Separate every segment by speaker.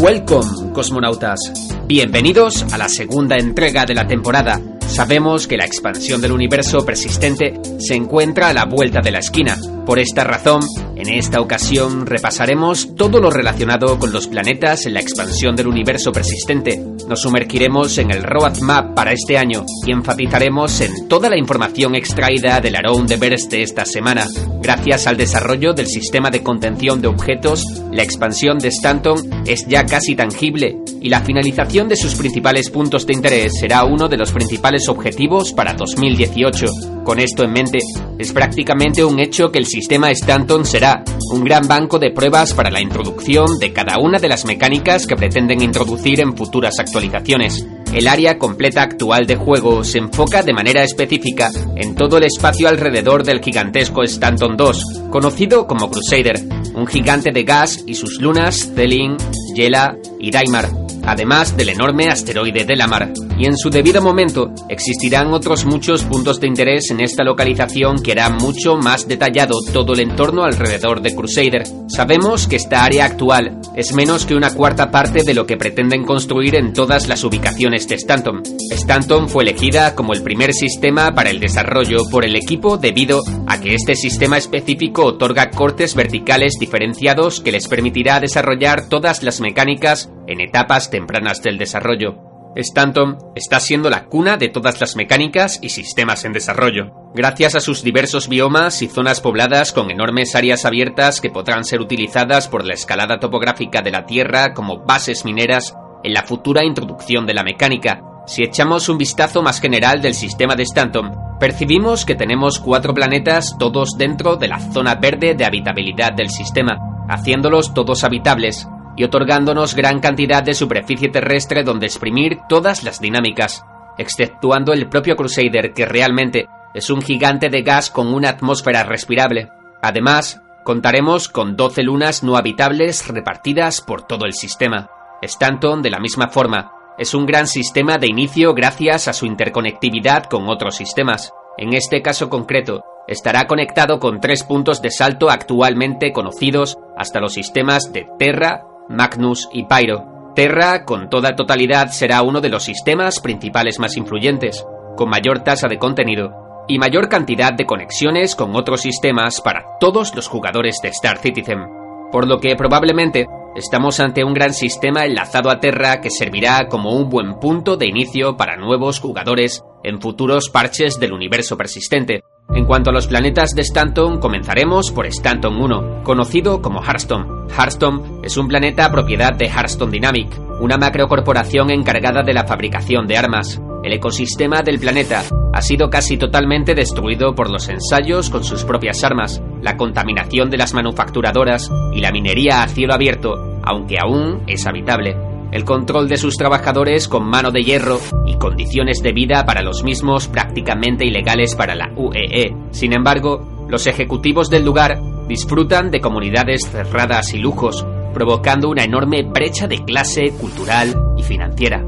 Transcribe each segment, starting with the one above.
Speaker 1: Welcome, cosmonautas. Bienvenidos a la segunda entrega de la temporada. Sabemos que la expansión del universo persistente se encuentra a la vuelta de la esquina. Por esta razón, en esta ocasión repasaremos todo lo relacionado con los planetas en la expansión del universo persistente. Nos sumergiremos en el roadmap para este año y enfatizaremos en toda la información extraída del Verse de esta semana. Gracias al desarrollo del sistema de contención de objetos, la expansión de Stanton es ya casi tangible y la finalización de sus principales puntos de interés será uno de los principales objetivos para 2018. Con esto en mente, es prácticamente un hecho que el sistema Stanton será un gran banco de pruebas para la introducción de cada una de las mecánicas que pretenden introducir en futuras actualizaciones. El área completa actual de juego se enfoca de manera específica en todo el espacio alrededor del gigantesco Stanton 2, conocido como Crusader, un gigante de gas y sus lunas Zelin, Yela y Daimar, además del enorme asteroide de la mar. Y en su debido momento existirán otros muchos puntos de interés en esta localización que hará mucho más detallado todo el entorno alrededor de Crusader. Sabemos que esta área actual es menos que una cuarta parte de lo que pretenden construir en todas las ubicaciones de Stanton. Stanton fue elegida como el primer sistema para el desarrollo por el equipo debido a que este sistema específico otorga cortes verticales diferenciados que les permitirá desarrollar todas las mecánicas en etapas tempranas del desarrollo. Stanton está siendo la cuna de todas las mecánicas y sistemas en desarrollo, gracias a sus diversos biomas y zonas pobladas con enormes áreas abiertas que podrán ser utilizadas por la escalada topográfica de la Tierra como bases mineras en la futura introducción de la mecánica. Si echamos un vistazo más general del sistema de Stanton, percibimos que tenemos cuatro planetas todos dentro de la zona verde de habitabilidad del sistema, haciéndolos todos habitables, y otorgándonos gran cantidad de superficie terrestre donde exprimir todas las dinámicas, exceptuando el propio Crusader que realmente es un gigante de gas con una atmósfera respirable. Además, contaremos con 12 lunas no habitables repartidas por todo el sistema. Stanton, de la misma forma, es un gran sistema de inicio gracias a su interconectividad con otros sistemas. En este caso concreto, estará conectado con tres puntos de salto actualmente conocidos hasta los sistemas de Terra, Magnus y Pyro. Terra, con toda totalidad, será uno de los sistemas principales más influyentes, con mayor tasa de contenido y mayor cantidad de conexiones con otros sistemas para todos los jugadores de Star Citizen, por lo que probablemente estamos ante un gran sistema enlazado a Terra que servirá como un buen punto de inicio para nuevos jugadores en futuros parches del universo persistente, en cuanto a los planetas de Stanton, comenzaremos por Stanton 1, conocido como Hearthstone. Hearthstone es un planeta propiedad de Hearthstone Dynamic, una macrocorporación encargada de la fabricación de armas. El ecosistema del planeta ha sido casi totalmente destruido por los ensayos con sus propias armas, la contaminación de las manufacturadoras y la minería a cielo abierto, aunque aún es habitable el control de sus trabajadores con mano de hierro y condiciones de vida para los mismos prácticamente ilegales para la UEE. E. Sin embargo, los ejecutivos del lugar disfrutan de comunidades cerradas y lujos, provocando una enorme brecha de clase cultural y financiera.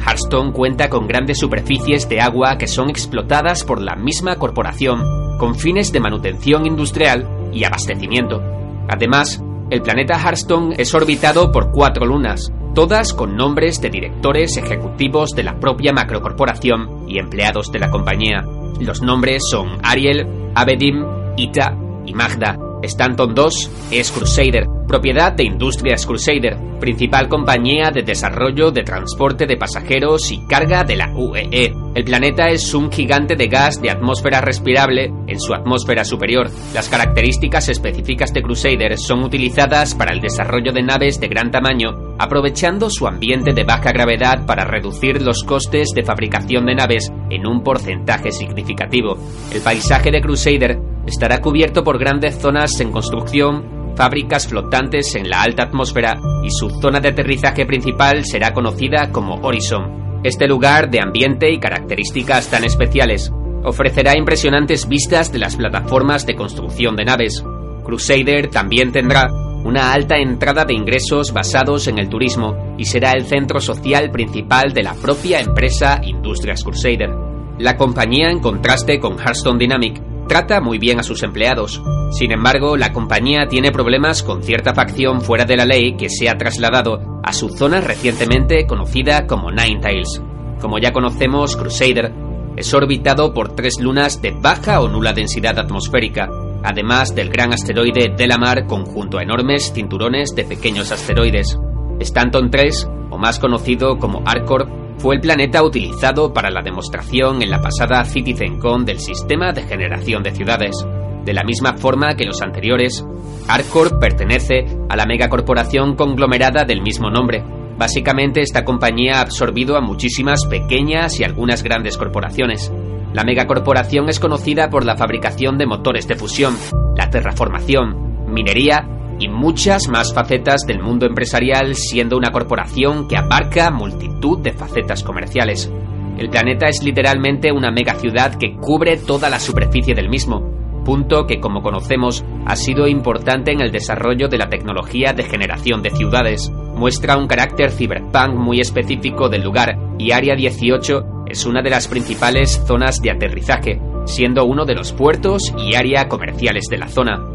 Speaker 1: Hearthstone cuenta con grandes superficies de agua que son explotadas por la misma corporación con fines de manutención industrial y abastecimiento. Además, el planeta Hearthstone es orbitado por cuatro lunas, todas con nombres de directores ejecutivos de la propia macrocorporación y empleados de la compañía. Los nombres son Ariel, Abedim, Ita y Magda. Stanton 2 es Crusader, propiedad de Industrias Crusader, principal compañía de desarrollo de transporte de pasajeros y carga de la UEE. El planeta es un gigante de gas de atmósfera respirable en su atmósfera superior. Las características específicas de Crusader son utilizadas para el desarrollo de naves de gran tamaño, aprovechando su ambiente de baja gravedad para reducir los costes de fabricación de naves en un porcentaje significativo. El paisaje de Crusader estará cubierto por grandes zonas en construcción, fábricas flotantes en la alta atmósfera y su zona de aterrizaje principal será conocida como Horizon. Este lugar de ambiente y características tan especiales ofrecerá impresionantes vistas de las plataformas de construcción de naves. Crusader también tendrá una alta entrada de ingresos basados en el turismo y será el centro social principal de la propia empresa Industrias Crusader. La compañía, en contraste con Hearthstone Dynamic, trata muy bien a sus empleados. Sin embargo, la compañía tiene problemas con cierta facción fuera de la ley que se ha trasladado a su zona recientemente conocida como Ninetales. Como ya conocemos, Crusader es orbitado por tres lunas de baja o nula densidad atmosférica, además del gran asteroide Delamar conjunto a enormes cinturones de pequeños asteroides. Stanton 3, o más conocido como Arcor, fue el planeta utilizado para la demostración en la pasada CitizenCon del sistema de generación de ciudades. De la misma forma que los anteriores, Arcor pertenece a la megacorporación conglomerada del mismo nombre. Básicamente esta compañía ha absorbido a muchísimas pequeñas y algunas grandes corporaciones. La megacorporación es conocida por la fabricación de motores de fusión, la terraformación, minería y muchas más facetas del mundo empresarial, siendo una corporación que abarca multitud de facetas comerciales. El planeta es literalmente una megaciudad que cubre toda la superficie del mismo, punto que como conocemos ha sido importante en el desarrollo de la tecnología de generación de ciudades. Muestra un carácter cyberpunk muy específico del lugar y Área 18 es una de las principales zonas de aterrizaje, siendo uno de los puertos y área comerciales de la zona.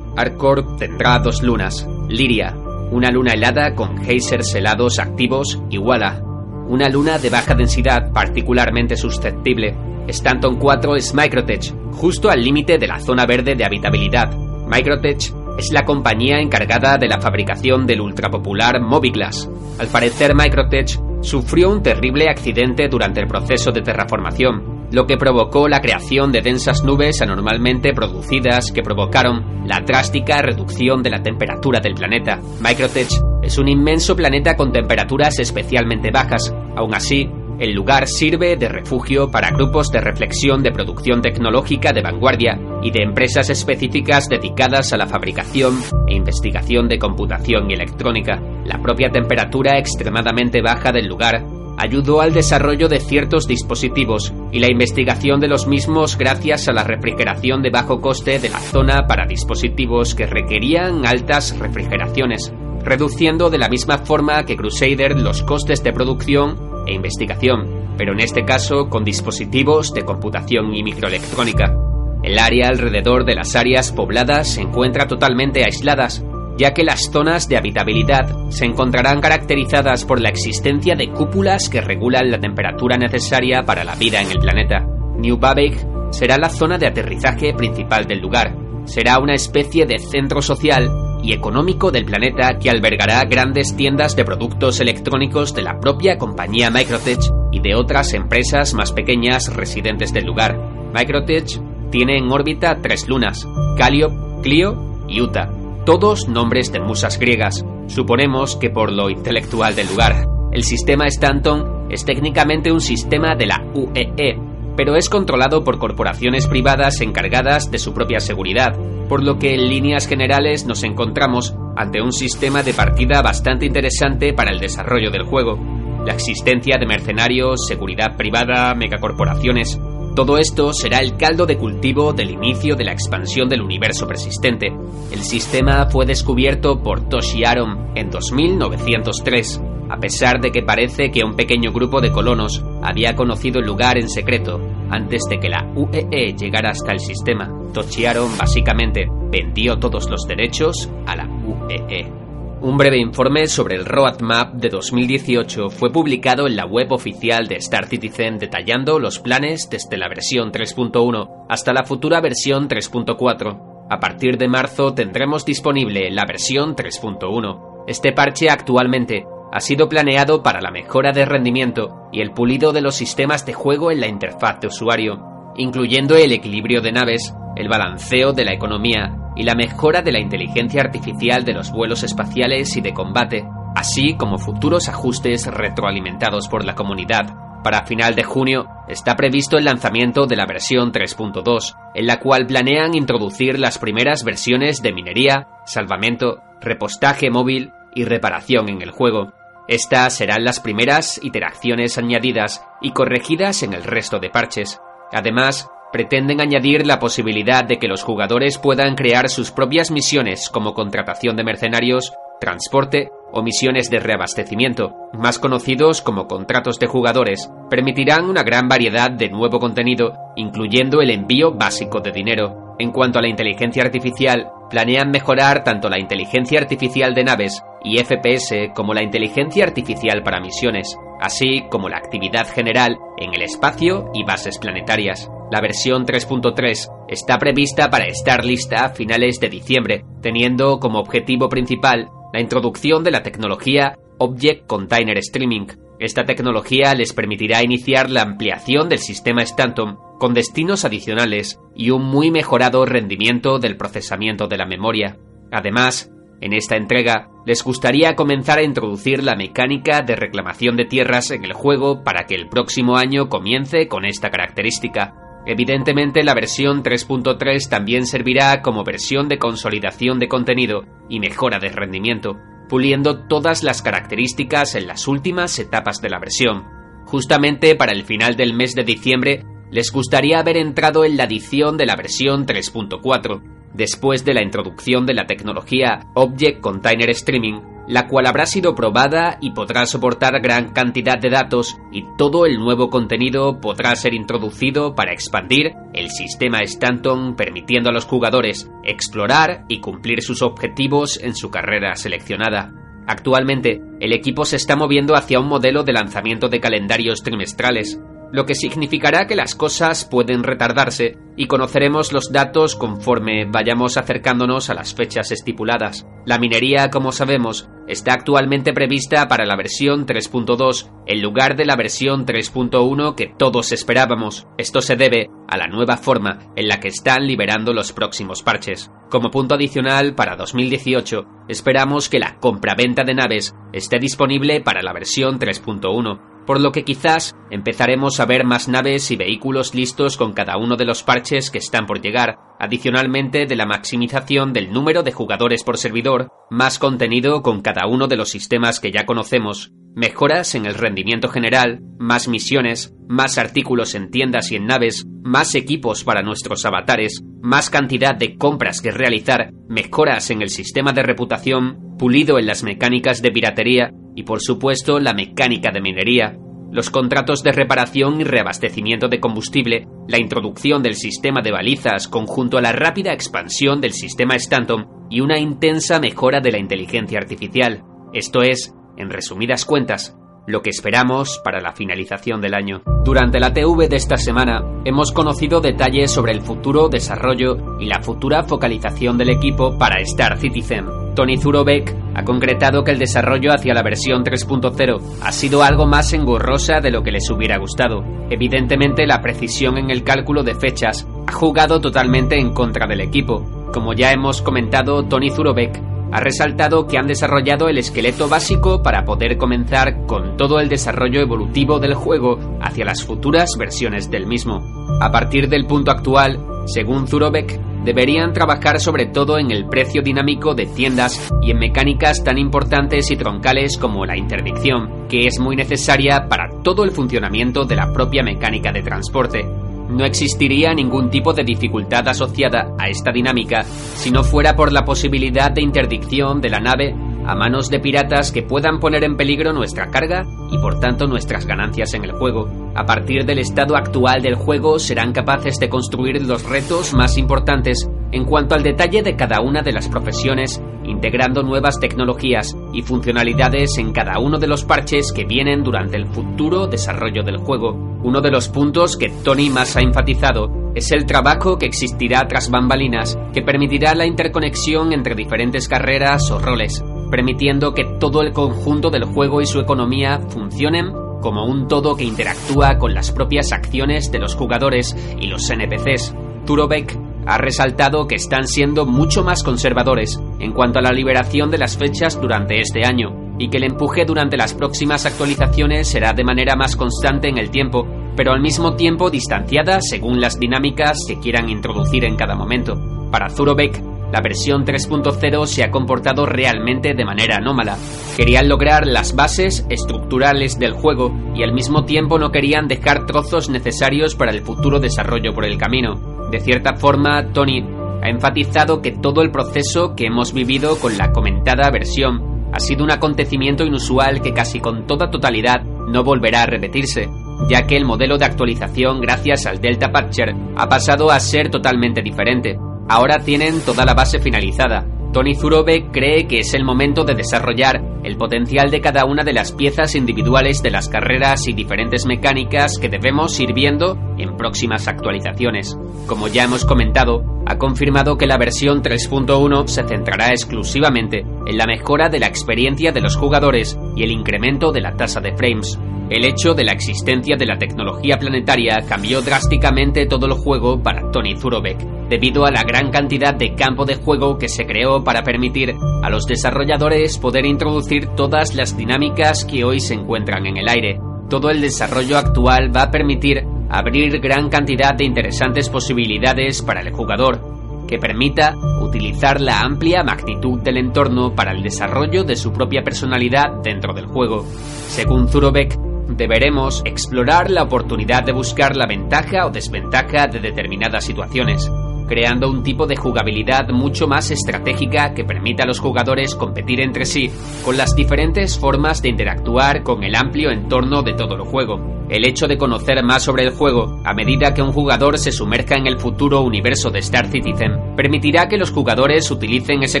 Speaker 1: Arcor tendrá dos lunas, Liria, una luna helada con geysers helados activos Walla, una luna de baja densidad particularmente susceptible. Stanton 4 es Microtech, justo al límite de la zona verde de habitabilidad. Microtech es la compañía encargada de la fabricación del ultrapopular Moviglass. Al parecer Microtech sufrió un terrible accidente durante el proceso de terraformación, lo que provocó la creación de densas nubes anormalmente producidas que provocaron la drástica reducción de la temperatura del planeta. Microtech es un inmenso planeta con temperaturas especialmente bajas. Aún así, el lugar sirve de refugio para grupos de reflexión de producción tecnológica de vanguardia y de empresas específicas dedicadas a la fabricación e investigación de computación y electrónica. La propia temperatura extremadamente baja del lugar ayudó al desarrollo de ciertos dispositivos y la investigación de los mismos gracias a la refrigeración de bajo coste de la zona para dispositivos que requerían altas refrigeraciones, reduciendo de la misma forma que Crusader los costes de producción e investigación, pero en este caso con dispositivos de computación y microelectrónica. El área alrededor de las áreas pobladas se encuentra totalmente aisladas, ya que las zonas de habitabilidad se encontrarán caracterizadas por la existencia de cúpulas que regulan la temperatura necesaria para la vida en el planeta. New Babek será la zona de aterrizaje principal del lugar. Será una especie de centro social y económico del planeta que albergará grandes tiendas de productos electrónicos de la propia compañía Microtech y de otras empresas más pequeñas residentes del lugar. Microtech tiene en órbita tres lunas, Calliope, Clio y Utah, todos nombres de musas griegas, suponemos que por lo intelectual del lugar. El sistema Stanton es técnicamente un sistema de la UEE, pero es controlado por corporaciones privadas encargadas de su propia seguridad, por lo que en líneas generales nos encontramos ante un sistema de partida bastante interesante para el desarrollo del juego. La existencia de mercenarios, seguridad privada, megacorporaciones, todo esto será el caldo de cultivo del inicio de la expansión del universo persistente. El sistema fue descubierto por Toshi Aron en 2903, a pesar de que parece que un pequeño grupo de colonos había conocido el lugar en secreto antes de que la UEE llegara hasta el sistema. Toshi Aron básicamente vendió todos los derechos a la UEE. Un breve informe sobre el roadmap de 2018 fue publicado en la web oficial de Star Citizen detallando los planes desde la versión 3.1 hasta la futura versión 3.4. a partir de marzo tendremos disponible la versión 3.1. Este parche actualmente ha sido planeado para la mejora de rendimiento y el pulido de los sistemas de juego en la interfaz de usuario, incluyendo el equilibrio de naves, el balanceo de la economía y la mejora de la inteligencia artificial de los vuelos espaciales y de combate, así como futuros ajustes retroalimentados por la comunidad. Para final de junio está previsto el lanzamiento de la versión 3.2, en la cual planean introducir las primeras versiones de minería, salvamento, repostaje móvil y reparación en el juego. Estas serán las primeras iteraciones añadidas y corregidas en el resto de parches. Además, pretenden añadir la posibilidad de que los jugadores puedan crear sus propias misiones como contratación de mercenarios, transporte o misiones de reabastecimiento, más conocidos como contratos de jugadores, permitirán una gran variedad de nuevo contenido, incluyendo el envío básico de dinero. En cuanto a la inteligencia artificial, planean mejorar tanto la inteligencia artificial de naves y FPS como la inteligencia artificial para misiones, así como la actividad general en el espacio y bases planetarias. La versión 3.3 está prevista para estar lista a finales de diciembre, teniendo como objetivo principal la introducción de la tecnología Object Container Streaming. Esta tecnología les permitirá iniciar la ampliación del sistema Stanton con destinos adicionales y un muy mejorado rendimiento del procesamiento de la memoria. Además, en esta entrega les gustaría comenzar a introducir la mecánica de reclamación de tierras en el juego para que el próximo año comience con esta característica. Evidentemente la versión 3.3 también servirá como versión de consolidación de contenido y mejora de rendimiento, puliendo todas las características en las últimas etapas de la versión. Justamente para el final del mes de diciembre les gustaría haber entrado en la edición de la versión 3.4, después de la introducción de la tecnología Object Container Streaming la cual habrá sido probada y podrá soportar gran cantidad de datos y todo el nuevo contenido podrá ser introducido para expandir el sistema Stanton permitiendo a los jugadores explorar y cumplir sus objetivos en su carrera seleccionada. Actualmente, el equipo se está moviendo hacia un modelo de lanzamiento de calendarios trimestrales, lo que significará que las cosas pueden retardarse y conoceremos los datos conforme vayamos acercándonos a las fechas estipuladas. La minería, como sabemos, está actualmente prevista para la versión 3.2 en lugar de la versión 3.1 que todos esperábamos. Esto se debe a la nueva forma en la que están liberando los próximos parches. Como punto adicional, para 2018, esperamos que la compraventa de naves esté disponible para la versión 3.1 por lo que quizás empezaremos a ver más naves y vehículos listos con cada uno de los parches que están por llegar, adicionalmente de la maximización del número de jugadores por servidor, más contenido con cada uno de los sistemas que ya conocemos, mejoras en el rendimiento general, más misiones, más artículos en tiendas y en naves, más equipos para nuestros avatares, más cantidad de compras que realizar, mejoras en el sistema de reputación, pulido en las mecánicas de piratería y por supuesto la mecánica de minería, los contratos de reparación y reabastecimiento de combustible, la introducción del sistema de balizas conjunto a la rápida expansión del sistema Stanton y una intensa mejora de la inteligencia artificial. Esto es, en resumidas cuentas, lo que esperamos para la finalización del año. Durante la TV de esta semana hemos conocido detalles sobre el futuro desarrollo y la futura focalización del equipo para Star Citizen. Tony Zurobek ha concretado que el desarrollo hacia la versión 3.0 ha sido algo más engorrosa de lo que les hubiera gustado. Evidentemente la precisión en el cálculo de fechas ha jugado totalmente en contra del equipo. Como ya hemos comentado, Tony Zurobek ha resaltado que han desarrollado el esqueleto básico para poder comenzar con todo el desarrollo evolutivo del juego hacia las futuras versiones del mismo. A partir del punto actual, según Zurobek, deberían trabajar sobre todo en el precio dinámico de tiendas y en mecánicas tan importantes y troncales como la interdicción, que es muy necesaria para todo el funcionamiento de la propia mecánica de transporte. No existiría ningún tipo de dificultad asociada a esta dinámica si no fuera por la posibilidad de interdicción de la nave a manos de piratas que puedan poner en peligro nuestra carga y por tanto nuestras ganancias en el juego. A partir del estado actual del juego serán capaces de construir los retos más importantes En cuanto al detalle de cada una de las profesiones, integrando nuevas tecnologías y funcionalidades en cada uno de los parches que vienen durante el futuro desarrollo del juego. Uno de los puntos que Tony más ha enfatizado es el trabajo que existirá tras bambalinas que permitirá la interconexión entre diferentes carreras o roles, permitiendo que todo el conjunto del juego y su economía funcionen como un todo que interactúa con las propias acciones de los jugadores y los NPCs. Turovek ha resaltado que están siendo mucho más conservadores en cuanto a la liberación de las fechas durante este año y que el empuje durante las próximas actualizaciones será de manera más constante en el tiempo, pero al mismo tiempo distanciada según las dinámicas que quieran introducir en cada momento. Para Zurobek, la versión 3.0 se ha comportado realmente de manera anómala. Querían lograr las bases estructurales del juego y al mismo tiempo no querían dejar trozos necesarios para el futuro desarrollo por el camino. De cierta forma, Tony ha enfatizado que todo el proceso que hemos vivido con la comentada versión ha sido un acontecimiento inusual que casi con toda totalidad no volverá a repetirse, ya que el modelo de actualización gracias al Delta Patcher ha pasado a ser totalmente diferente. Ahora tienen toda la base finalizada, Tony Zurobe cree que es el momento de desarrollar el potencial de cada una de las piezas individuales de las carreras y diferentes mecánicas que debemos ir viendo en próximas actualizaciones. Como ya hemos comentado, ha confirmado que la versión 3.1 se centrará exclusivamente en la mejora de la experiencia de los jugadores y el incremento de la tasa de frames, el hecho de la existencia de la tecnología planetaria cambió drásticamente todo el juego para Tony Zurobek, debido a la gran cantidad de campo de juego que se creó para permitir a los desarrolladores poder introducir todas las dinámicas que hoy se encuentran en el aire. Todo el desarrollo actual va a permitir abrir gran cantidad de interesantes posibilidades para el jugador, que permita utilizar la amplia magnitud del entorno para el desarrollo de su propia personalidad dentro del juego. Según Zurobek, deberemos explorar la oportunidad de buscar la ventaja o desventaja de determinadas situaciones, creando un tipo de jugabilidad mucho más estratégica que permita a los jugadores competir entre sí con las diferentes formas de interactuar con el amplio entorno de todo el juego. El hecho de conocer más sobre el juego, a medida que un jugador se sumerja en el futuro universo de Star Citizen, permitirá que los jugadores utilicen ese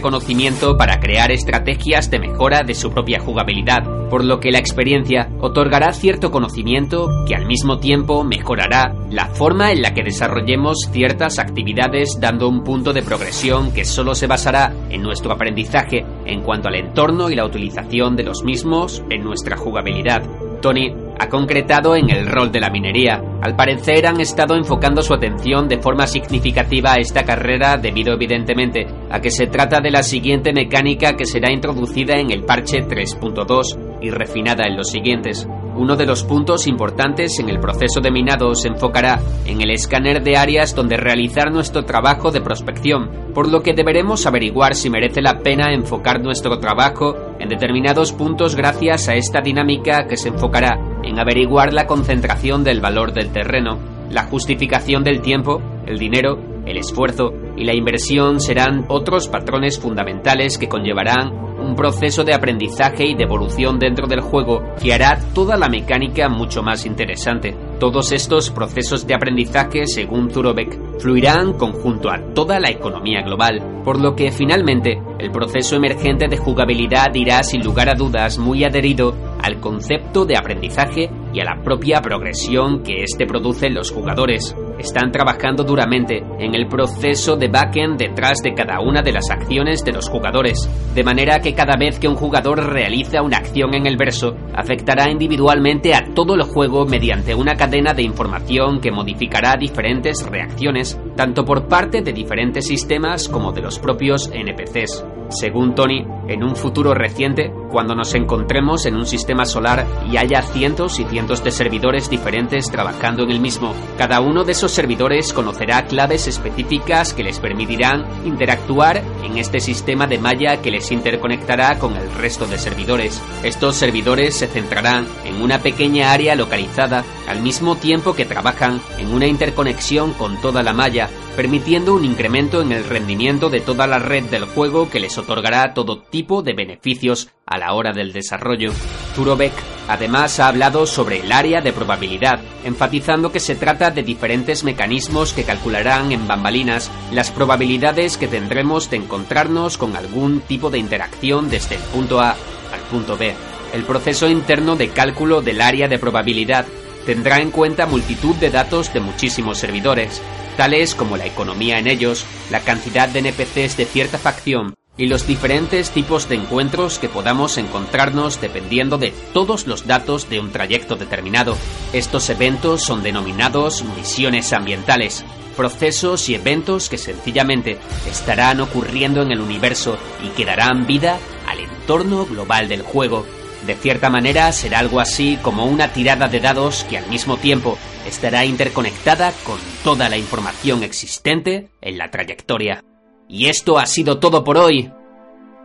Speaker 1: conocimiento para crear estrategias de mejora de su propia jugabilidad, por lo que la experiencia otorgará cierto conocimiento que al mismo tiempo mejorará la forma en la que desarrollemos ciertas actividades dando un punto de progresión que solo se basará en nuestro aprendizaje en cuanto al entorno y la utilización de los mismos en nuestra jugabilidad. Tony ha concretado en el rol de la minería. Al parecer han estado enfocando su atención de forma significativa a esta carrera debido evidentemente a que se trata de la siguiente mecánica que será introducida en el parche 3.2 y refinada en los siguientes. Uno de los puntos importantes en el proceso de minado se enfocará en el escáner de áreas donde realizar nuestro trabajo de prospección, por lo que deberemos averiguar si merece la pena enfocar nuestro trabajo en determinados puntos gracias a esta dinámica que se enfocará en averiguar la concentración del valor del terreno, la justificación del tiempo, el dinero, el esfuerzo y la inversión serán otros patrones fundamentales que conllevarán un proceso de aprendizaje y de evolución dentro del juego que hará toda la mecánica mucho más interesante. Todos estos procesos de aprendizaje, según Zurobek, fluirán conjunto a toda la economía global, por lo que finalmente el proceso emergente de jugabilidad irá sin lugar a dudas muy adherido al concepto de aprendizaje y a la propia progresión que éste produce en los jugadores. Están trabajando duramente en el proceso de backend detrás de cada una de las acciones de los jugadores, de manera que cada vez que un jugador realiza una acción en el verso, afectará individualmente a todo el juego mediante una cadena de información que modificará diferentes reacciones, tanto por parte de diferentes sistemas como de los propios NPCs. Según Tony, en un futuro reciente, cuando nos encontremos en un sistema solar y haya cientos y cientos de servidores diferentes trabajando en el mismo, cada uno de esos servidores conocerá claves específicas que les permitirán interactuar en este sistema de malla que les interconectará con el resto de servidores. Estos servidores se centrarán en una pequeña área localizada al mismo tiempo que trabajan en una interconexión con toda la malla, permitiendo un incremento en el rendimiento de toda la red del juego que les otorgará todo tipo de beneficios a la hora del desarrollo. Turovec además ha hablado sobre el área de probabilidad, enfatizando que se trata de diferentes mecanismos que calcularán en bambalinas las probabilidades que tendremos de encontrarnos con algún tipo de interacción desde el punto A al punto B. El proceso interno de cálculo del área de probabilidad tendrá en cuenta multitud de datos de muchísimos servidores, tales como la economía en ellos, la cantidad de NPCs de cierta facción y los diferentes tipos de encuentros que podamos encontrarnos dependiendo de todos los datos de un trayecto determinado. Estos eventos son denominados misiones ambientales, procesos y eventos que sencillamente estarán ocurriendo en el universo y que darán vida al entorno global del juego. De cierta manera será algo así como una tirada de dados que al mismo tiempo estará interconectada con toda la información existente en la trayectoria. Y esto ha sido todo por hoy.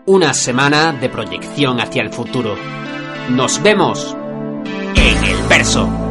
Speaker 1: Una semana de proyección hacia el futuro. Nos vemos en el verso.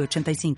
Speaker 2: 85